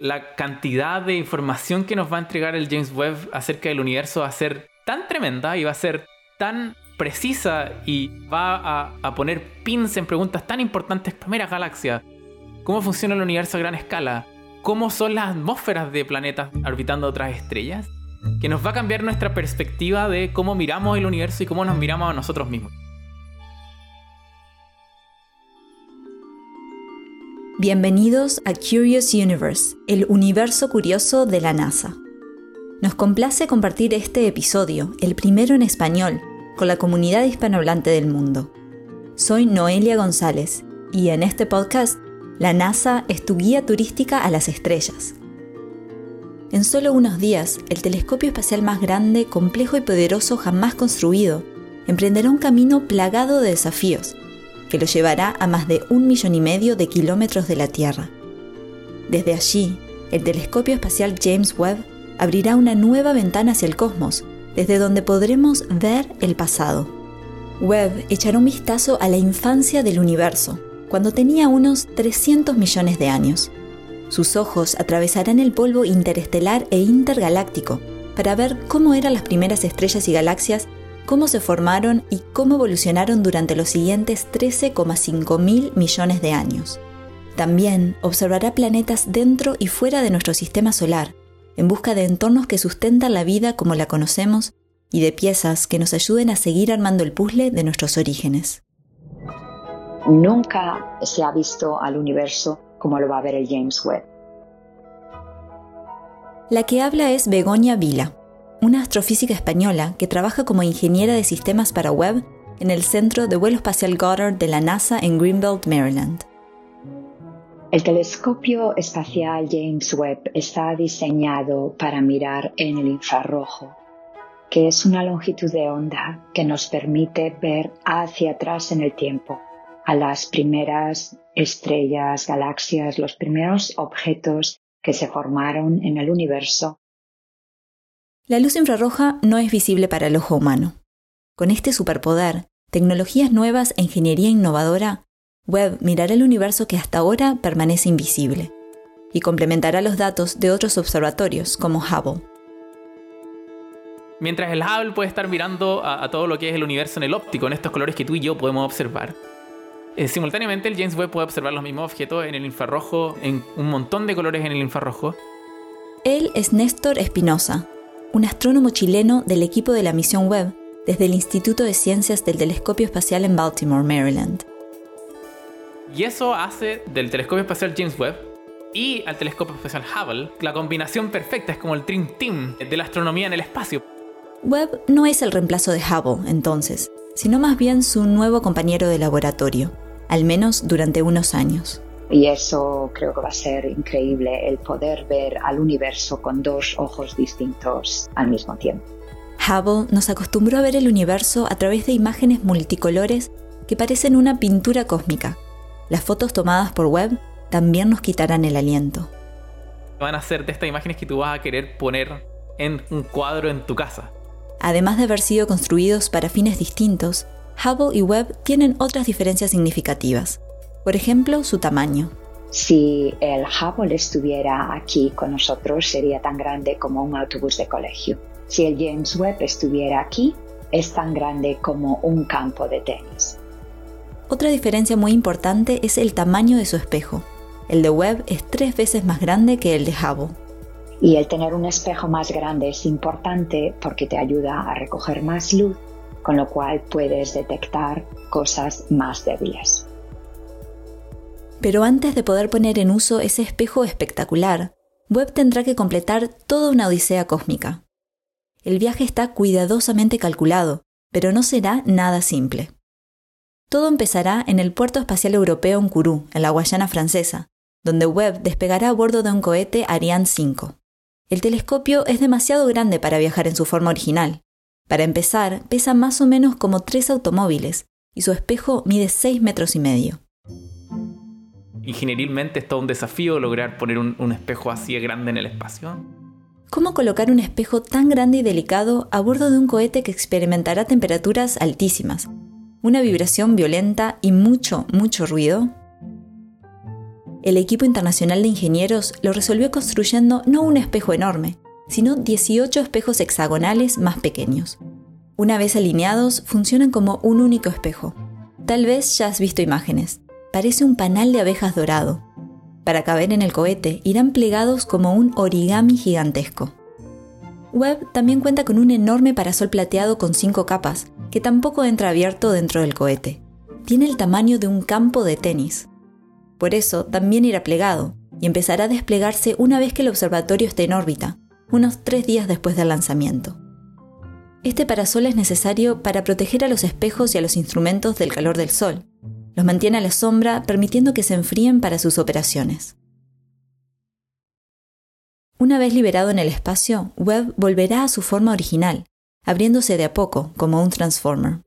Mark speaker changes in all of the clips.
Speaker 1: La cantidad de información que nos va a entregar el James Webb acerca del universo va a ser tan tremenda y va a ser tan precisa y va a, poner pins en preguntas tan importantes. Primera galaxia, ¿cómo funciona el universo a gran escala? ¿Cómo son las atmósferas de planetas orbitando otras estrellas? Que nos va a cambiar nuestra perspectiva de cómo miramos el universo y cómo nos miramos a nosotros mismos.
Speaker 2: Bienvenidos a Curious Universe, el universo curioso de la NASA. Nos complace compartir este episodio, el primero en español, con la comunidad hispanohablante del mundo. Soy Noelia González y en este podcast, la NASA es tu guía turística a las estrellas. En solo unos días, el telescopio espacial más grande, complejo y poderoso jamás construido emprenderá un camino plagado de desafíos que lo llevará a más de un millón y medio de kilómetros de la Tierra. Desde allí, el telescopio espacial James Webb abrirá una nueva ventana hacia el cosmos desde donde podremos ver el pasado. Webb echará un vistazo a la infancia del universo, cuando tenía unos 300 millones de años. Sus ojos atravesarán el polvo interestelar e intergaláctico para ver cómo eran las primeras estrellas y galaxias, cómo se formaron y cómo evolucionaron durante los siguientes 13,5 mil millones de años. También observará planetas dentro y fuera de nuestro sistema solar, en busca de entornos que sustentan la vida como la conocemos y de piezas que nos ayuden a seguir armando el puzzle de nuestros orígenes.
Speaker 3: Nunca se ha visto al universo como lo va a ver el James Webb.
Speaker 2: La que habla es Begoña Vila, una astrofísica española que trabaja como ingeniera de sistemas para Webb en el Centro de Vuelo Espacial Goddard de la NASA en Greenbelt, Maryland.
Speaker 3: El telescopio espacial James Webb está diseñado para mirar en el infrarrojo, que es una longitud de onda que nos permite ver hacia atrás en el tiempo, a las primeras estrellas, galaxias, los primeros objetos que se formaron en el universo.
Speaker 2: La luz infrarroja no es visible para el ojo humano. Con este superpoder, tecnologías nuevas e ingeniería innovadora Webb mirará el universo que hasta ahora permanece invisible y complementará los datos de otros observatorios como Hubble.
Speaker 1: Mientras el Hubble puede estar mirando a, todo lo que es el universo en el óptico, en estos colores que tú y yo podemos observar, eh, simultáneamente el James Webb puede observar los mismos objetos en el infrarrojo, en un montón de colores en el infrarrojo.
Speaker 2: Él es Néstor Espinosa, un astrónomo chileno del equipo de la misión Webb desde el Instituto de Ciencias del Telescopio Espacial en Baltimore, Maryland.
Speaker 1: Y eso hace del telescopio espacial James Webb y al telescopio espacial Hubble la combinación perfecta, es como el Dream Team de la astronomía en el espacio.
Speaker 2: Webb no es el reemplazo de Hubble, entonces, sino más bien su nuevo compañero de laboratorio, al menos durante unos años.
Speaker 3: Y eso creo que va a ser increíble, el poder ver al universo con dos ojos distintos al mismo tiempo.
Speaker 2: Hubble nos acostumbró a ver el universo a través de imágenes multicolores que parecen una pintura cósmica, las fotos tomadas por web también nos quitarán el aliento.
Speaker 1: Van a ser de estas imágenes que tú vas a querer poner en un cuadro en tu casa.
Speaker 2: Además de haber sido construidos para fines distintos, Hubble y Webb tienen otras diferencias significativas. Por ejemplo, su tamaño.
Speaker 3: Si el Hubble estuviera aquí con nosotros, sería tan grande como un autobús de colegio. Si el James Webb estuviera aquí, es tan grande como un campo de tenis.
Speaker 2: Otra diferencia muy importante es el tamaño de su espejo. El de Webb es tres veces más grande que el de Hubble.
Speaker 3: Y el tener un espejo más grande es importante porque te ayuda a recoger más luz, con lo cual puedes detectar cosas más débiles.
Speaker 2: Pero antes de poder poner en uso ese espejo espectacular, Webb tendrá que completar toda una odisea cósmica. El viaje está cuidadosamente calculado, pero no será nada simple. Todo empezará en el Puerto Espacial Europeo en Kourou, en la Guayana francesa, donde Webb despegará a bordo de un cohete Ariane 5. El telescopio es demasiado grande para viajar en su forma original. Para empezar, pesa más o menos como tres automóviles y su espejo mide 6 metros y medio.
Speaker 1: Ingenierilmente es todo un desafío lograr poner un, espejo así de grande en el espacio.
Speaker 2: ¿Cómo colocar un espejo tan grande y delicado a bordo de un cohete que experimentará temperaturas altísimas, una vibración violenta y mucho, mucho ruido? el equipo internacional de ingenieros lo resolvió construyendo no un espejo enorme, sino 18 espejos hexagonales más pequeños. Una vez alineados, funcionan como un único espejo. Tal vez ya has visto imágenes. Parece un panal de abejas dorado. Para caber en el cohete, irán plegados como un origami gigantesco. Webb también cuenta con un enorme parasol plateado con cinco capas, que tampoco entra abierto dentro del cohete. Tiene el tamaño de un campo de tenis. Por eso también irá plegado, y empezará a desplegarse una vez que el observatorio esté en órbita, unos tres días después del lanzamiento. Este parasol es necesario para proteger a los espejos y a los instrumentos del calor del sol. Los mantiene a la sombra, permitiendo que se enfríen para sus operaciones. Una vez liberado en el espacio, Webb volverá a su forma original, abriéndose de a poco, como un transformer.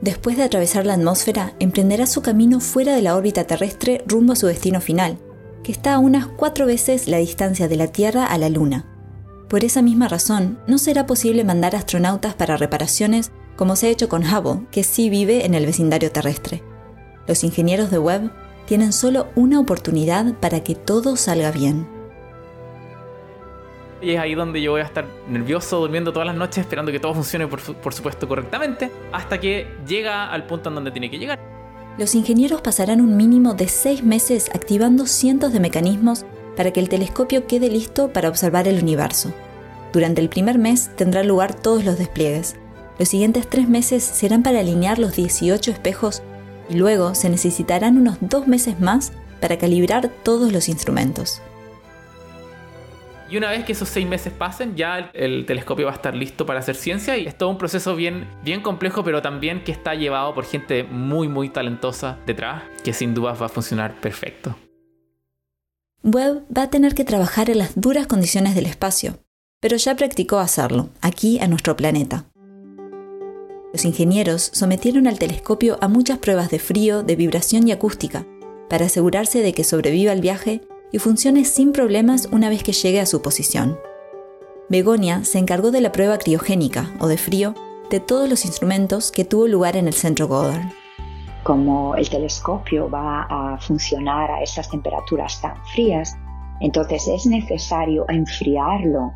Speaker 2: Después de atravesar la atmósfera, emprenderá su camino fuera de la órbita terrestre rumbo a su destino final, que está a unas cuatro veces la distancia de la Tierra a la Luna. Por esa misma razón, no será posible mandar astronautas para reparaciones como se ha hecho con Hubble, que sí vive en el vecindario terrestre. Los ingenieros de Webb tienen solo una oportunidad para que todo salga bien.
Speaker 1: Y es ahí donde yo voy a estar nervioso, durmiendo todas las noches, esperando que todo funcione, por, por, supuesto, correctamente, hasta que llega al punto en donde tiene que llegar.
Speaker 2: Los ingenieros pasarán un mínimo de seis meses activando cientos de mecanismos para que el telescopio quede listo para observar el universo. Durante el primer mes tendrán lugar todos los despliegues. Los siguientes tres meses serán para alinear los 18 espejos y luego se necesitarán unos dos meses más para calibrar todos los instrumentos.
Speaker 1: Y una vez que esos seis meses pasen, ya el, telescopio va a estar listo para hacer ciencia y es todo un proceso bien, bien complejo, pero también que está llevado por gente muy, muy talentosa detrás, que sin duda va a funcionar perfecto.
Speaker 2: Webb va a tener que trabajar en las duras condiciones del espacio, pero ya practicó hacerlo, aquí en nuestro planeta. Los ingenieros sometieron al telescopio a muchas pruebas de frío, de vibración y acústica, para asegurarse de que sobreviva el viaje y funcione sin problemas una vez que llegue a su posición. Begonia se encargó de la prueba criogénica o de frío de todos los instrumentos que tuvo lugar en el centro Goddard.
Speaker 3: Como el telescopio va a funcionar a esas temperaturas tan frías, entonces es necesario enfriarlo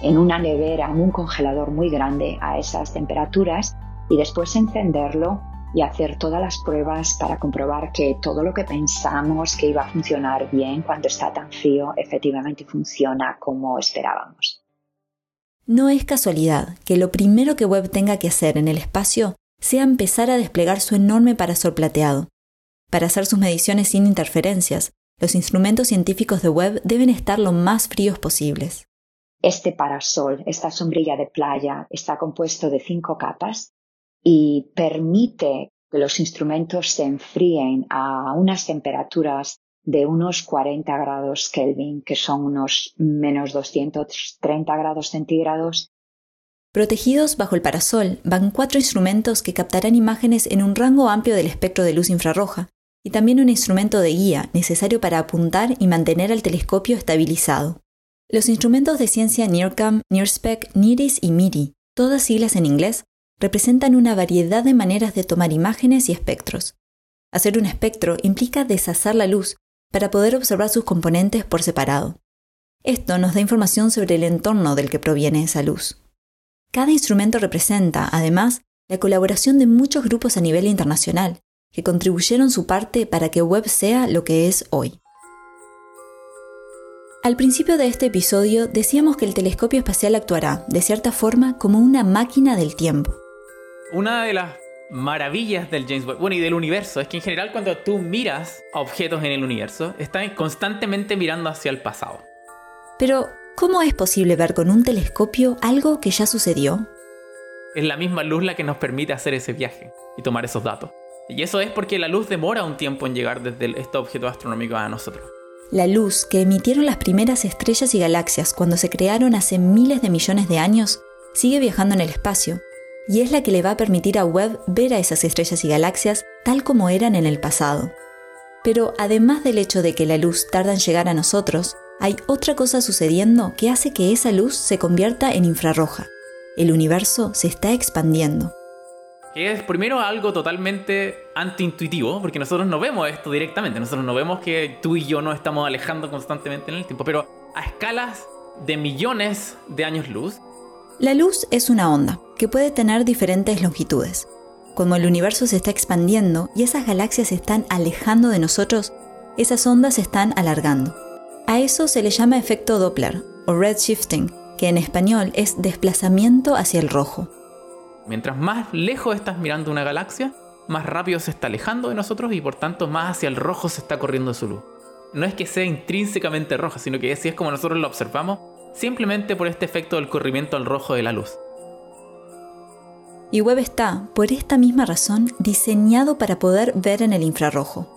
Speaker 3: en una nevera, en un congelador muy grande a esas temperaturas y después encenderlo y hacer todas las pruebas para comprobar que todo lo que pensamos que iba a funcionar bien cuando está tan frío efectivamente funciona como esperábamos.
Speaker 2: No es casualidad que lo primero que Webb tenga que hacer en el espacio sea empezar a desplegar su enorme parasol plateado. Para hacer sus mediciones sin interferencias, los instrumentos científicos de Webb deben estar lo más fríos posibles.
Speaker 3: Este parasol, esta sombrilla de playa, está compuesto de cinco capas y permite que los instrumentos se enfríen a unas temperaturas de unos 40 grados Kelvin, que son unos menos 230 grados centígrados.
Speaker 2: Protegidos bajo el parasol van cuatro instrumentos que captarán imágenes en un rango amplio del espectro de luz infrarroja, y también un instrumento de guía necesario para apuntar y mantener el telescopio estabilizado. Los instrumentos de ciencia NIRCam, NIRSPEC, NIRIS y MIRI, todas siglas en inglés, representan una variedad de maneras de tomar imágenes y espectros. Hacer un espectro implica deshacer la luz para poder observar sus componentes por separado. Esto nos da información sobre el entorno del que proviene esa luz. Cada instrumento representa, además, la colaboración de muchos grupos a nivel internacional, que contribuyeron su parte para que Webb sea lo que es hoy. Al principio de este episodio decíamos que el telescopio espacial actuará, de cierta forma, como una máquina del tiempo.
Speaker 1: Una de las maravillas del James Webb, bueno, y del universo, es que en general cuando tú miras a objetos en el universo, estás constantemente mirando hacia el pasado.
Speaker 2: Pero, ¿cómo es posible ver con un telescopio algo que ya sucedió?
Speaker 1: Es la misma luz la que nos permite hacer ese viaje y tomar esos datos. Y eso es porque la luz demora un tiempo en llegar desde este objeto astronómico a nosotros.
Speaker 2: La luz que emitieron las primeras estrellas y galaxias cuando se crearon hace miles de millones de años sigue viajando en el espacio y es la que le va a permitir a Webb ver a esas estrellas y galaxias tal como eran en el pasado. Pero además del hecho de que la luz tarda en llegar a nosotros, hay otra cosa sucediendo que hace que esa luz se convierta en infrarroja. El universo se está expandiendo.
Speaker 1: Que es primero algo totalmente antiintuitivo, porque nosotros no vemos esto directamente, nosotros no vemos que tú y yo nos estamos alejando constantemente en el tiempo, pero a escalas de millones de años luz.
Speaker 2: La luz es una onda que puede tener diferentes longitudes. Como el universo se está expandiendo y esas galaxias se están alejando de nosotros, esas ondas se están alargando. A eso se le llama efecto Doppler o redshifting, que en español es desplazamiento hacia el rojo.
Speaker 1: Mientras más lejos estás mirando una galaxia, más rápido se está alejando de nosotros y por tanto más hacia el rojo se está corriendo su luz. No es que sea intrínsecamente roja, sino que así es como nosotros lo observamos, simplemente por este efecto del corrimiento al rojo de la luz.
Speaker 2: Y Webb está, por esta misma razón, diseñado para poder ver en el infrarrojo.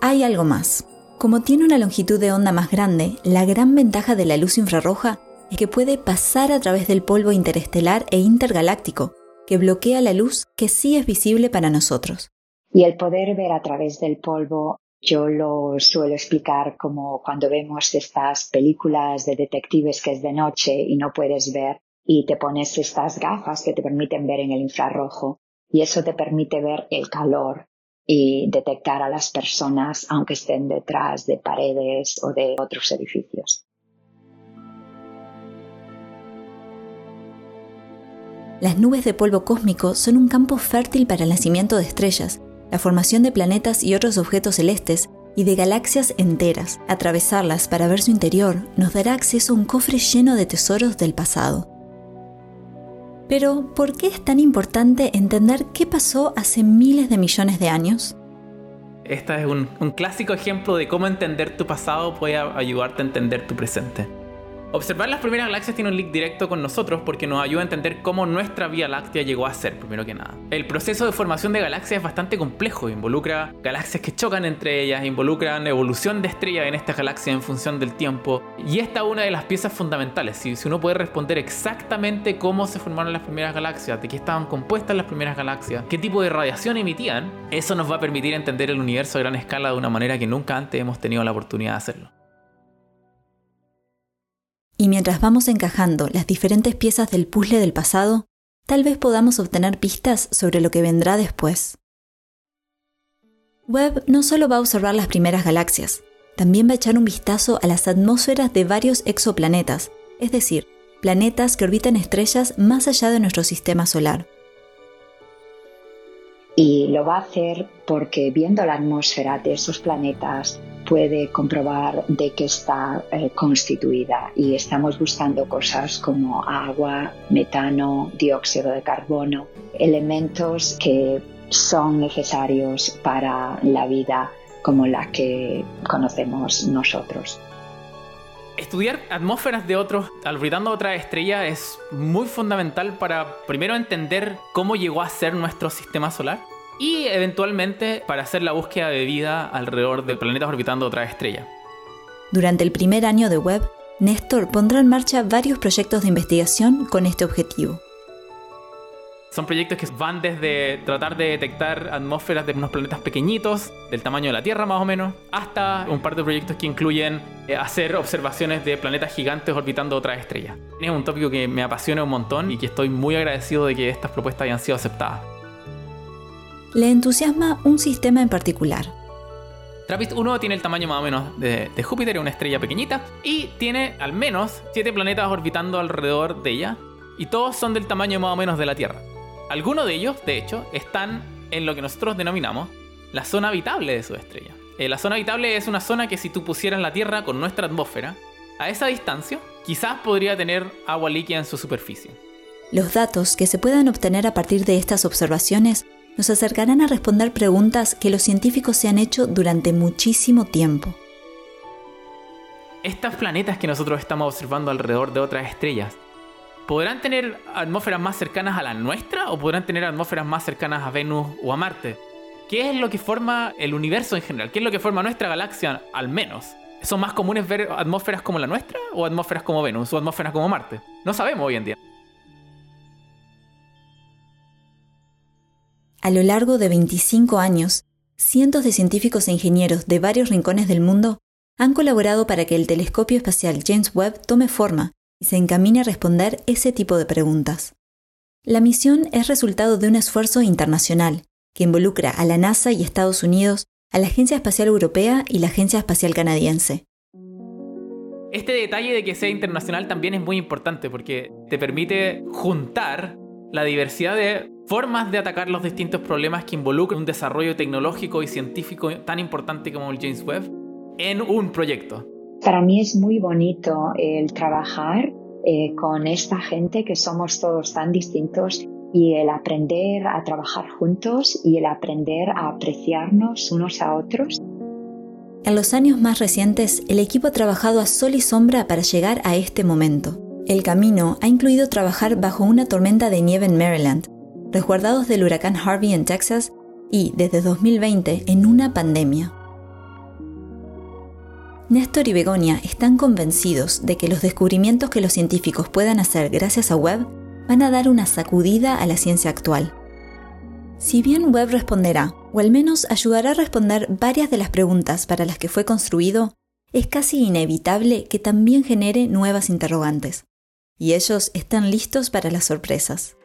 Speaker 2: Hay algo más. Como tiene una longitud de onda más grande, la gran ventaja de la luz infrarroja es que puede pasar a través del polvo interestelar e intergaláctico, que bloquea la luz que sí es visible para nosotros.
Speaker 3: Y el poder ver a través del polvo, yo lo suelo explicar como cuando vemos estas películas de detectives que es de noche y no puedes ver y te pones estas gafas que te permiten ver en el infrarrojo y eso te permite ver el calor y detectar a las personas aunque estén detrás de paredes o de otros edificios.
Speaker 2: Las nubes de polvo cósmico son un campo fértil para el nacimiento de estrellas, la formación de planetas y otros objetos celestes y de galaxias enteras. Atravesarlas para ver su interior nos dará acceso a un cofre lleno de tesoros del pasado. Pero, ¿por qué es tan importante entender qué pasó hace miles de millones de años?
Speaker 1: Este es un, un clásico ejemplo de cómo entender tu pasado puede ayudarte a entender tu presente. Observar las primeras galaxias tiene un link directo con nosotros porque nos ayuda a entender cómo nuestra Vía Láctea llegó a ser, primero que nada. El proceso de formación de galaxias es bastante complejo, involucra galaxias que chocan entre ellas, involucran evolución de estrellas en estas galaxias en función del tiempo, y esta es una de las piezas fundamentales. Si, si uno puede responder exactamente cómo se formaron las primeras galaxias, de qué estaban compuestas las primeras galaxias, qué tipo de radiación emitían, eso nos va a permitir entender el universo a gran escala de una manera que nunca antes hemos tenido la oportunidad de hacerlo.
Speaker 2: Y mientras vamos encajando las diferentes piezas del puzzle del pasado, tal vez podamos obtener pistas sobre lo que vendrá después. Webb no solo va a observar las primeras galaxias, también va a echar un vistazo a las atmósferas de varios exoplanetas, es decir, planetas que orbitan estrellas más allá de nuestro sistema solar.
Speaker 3: Y lo va a hacer porque viendo la atmósfera de esos planetas puede comprobar de qué está eh, constituida y estamos buscando cosas como agua, metano, dióxido de carbono, elementos que son necesarios para la vida como la que conocemos nosotros.
Speaker 1: Estudiar atmósferas de otros orbitando otra estrella es muy fundamental para primero entender cómo llegó a ser nuestro sistema solar y eventualmente para hacer la búsqueda de vida alrededor de planetas orbitando otra estrella.
Speaker 2: Durante el primer año de Webb, Néstor pondrá en marcha varios proyectos de investigación con este objetivo.
Speaker 1: Son proyectos que van desde tratar de detectar atmósferas de unos planetas pequeñitos, del tamaño de la Tierra más o menos, hasta un par de proyectos que incluyen eh, hacer observaciones de planetas gigantes orbitando otras estrellas. Es un tópico que me apasiona un montón y que estoy muy agradecido de que estas propuestas hayan sido aceptadas
Speaker 2: le entusiasma un sistema en particular.
Speaker 1: TRAPPIST 1 tiene el tamaño más o menos de, Júpiter, una estrella pequeñita, y tiene al menos 7 planetas orbitando alrededor de ella, y todos son del tamaño más o menos de la Tierra. Algunos de ellos, de hecho, están en lo que nosotros denominamos la zona habitable de su estrella. Eh, la zona habitable es una zona que si tú pusieras la Tierra con nuestra atmósfera, a esa distancia, quizás podría tener agua líquida en su superficie.
Speaker 2: Los datos que se puedan obtener a partir de estas observaciones nos acercarán a responder preguntas que los científicos se han hecho durante muchísimo tiempo.
Speaker 1: Estos planetas que nosotros estamos observando alrededor de otras estrellas, ¿podrán tener atmósferas más cercanas a la nuestra o podrán tener atmósferas más cercanas a Venus o a Marte? ¿Qué es lo que forma el universo en general? ¿Qué es lo que forma nuestra galaxia al menos? ¿Son más comunes ver atmósferas como la nuestra o atmósferas como Venus o atmósferas como Marte? No sabemos hoy en día.
Speaker 2: A lo largo de 25 años, cientos de científicos e ingenieros de varios rincones del mundo han colaborado para que el telescopio espacial James Webb tome forma y se encamine a responder ese tipo de preguntas. La misión es resultado de un esfuerzo internacional que involucra a la NASA y Estados Unidos, a la Agencia Espacial Europea y la Agencia Espacial Canadiense.
Speaker 1: Este detalle de que sea internacional también es muy importante porque te permite juntar la diversidad de formas de atacar los distintos problemas que involucran un desarrollo tecnológico y científico tan importante como el James Webb en un proyecto.
Speaker 3: Para mí es muy bonito el trabajar eh, con esta gente que somos todos tan distintos y el aprender a trabajar juntos y el aprender a apreciarnos unos a otros.
Speaker 2: En los años más recientes, el equipo ha trabajado a sol y sombra para llegar a este momento. El camino ha incluido trabajar bajo una tormenta de nieve en Maryland, resguardados del huracán Harvey en Texas y, desde 2020, en una pandemia. Néstor y Begonia están convencidos de que los descubrimientos que los científicos puedan hacer gracias a Webb van a dar una sacudida a la ciencia actual. Si bien Webb responderá, o al menos ayudará a responder varias de las preguntas para las que fue construido, es casi inevitable que también genere nuevas interrogantes. Y ellos están listos para las sorpresas.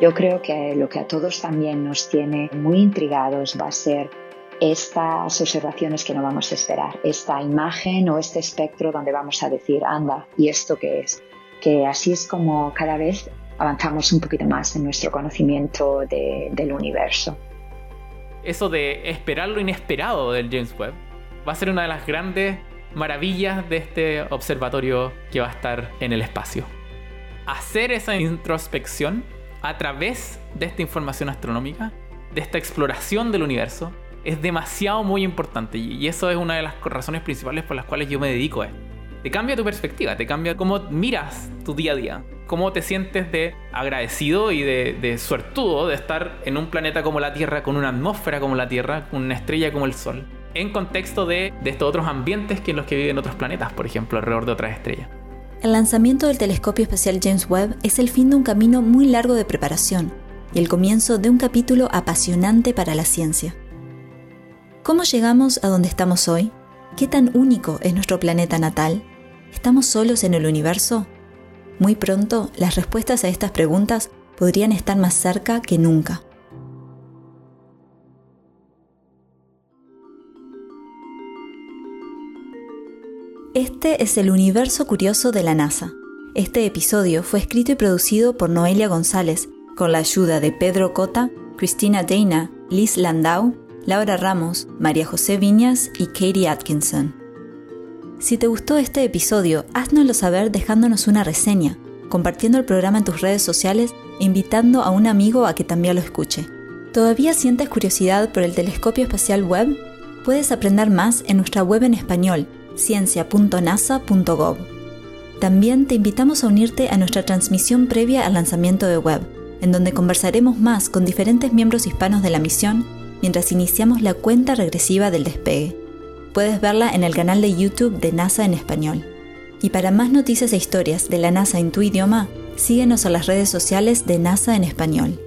Speaker 3: Yo creo que lo que a todos también nos tiene muy intrigados va a ser estas observaciones que no vamos a esperar, esta imagen o este espectro donde vamos a decir, anda, ¿y esto qué es? Que así es como cada vez avanzamos un poquito más en nuestro conocimiento del universo.
Speaker 1: Eso de esperar lo inesperado del James Webb va a ser una de las grandes maravillas de este observatorio que va a estar en el espacio. Hacer esa introspección a través de esta información astronómica, de esta exploración del universo, es demasiado muy importante y eso es una de las razones principales por las cuales yo me dedico a esto. Te cambia tu perspectiva, te cambia cómo miras tu día a día, cómo te sientes de agradecido y de, de suertudo de estar en un planeta como la Tierra, con una atmósfera como la Tierra, con una estrella como el Sol, en contexto de, de estos otros ambientes que en los que viven otros planetas, por ejemplo, alrededor de otras estrellas.
Speaker 2: El lanzamiento del telescopio espacial James Webb es el fin de un camino muy largo de preparación y el comienzo de un capítulo apasionante para la ciencia. ¿Cómo llegamos a donde estamos hoy? ¿Qué tan único es nuestro planeta natal? ¿Estamos solos en el universo? Muy pronto, las respuestas a estas preguntas podrían estar más cerca que nunca. Este es el universo curioso de la NASA. Este episodio fue escrito y producido por Noelia González, con la ayuda de Pedro Cota, Cristina Dana, Liz Landau, Laura Ramos, María José Viñas y Katie Atkinson. Si te gustó este episodio, háznoslo saber dejándonos una reseña, compartiendo el programa en tus redes sociales e invitando a un amigo a que también lo escuche. ¿Todavía sientes curiosidad por el telescopio espacial web? Puedes aprender más en nuestra web en español ciencia.nasa.gov. También te invitamos a unirte a nuestra transmisión previa al lanzamiento de web, en donde conversaremos más con diferentes miembros hispanos de la misión mientras iniciamos la cuenta regresiva del despegue. Puedes verla en el canal de YouTube de NASA en español. Y para más noticias e historias de la NASA en tu idioma, síguenos a las redes sociales de NASA en español.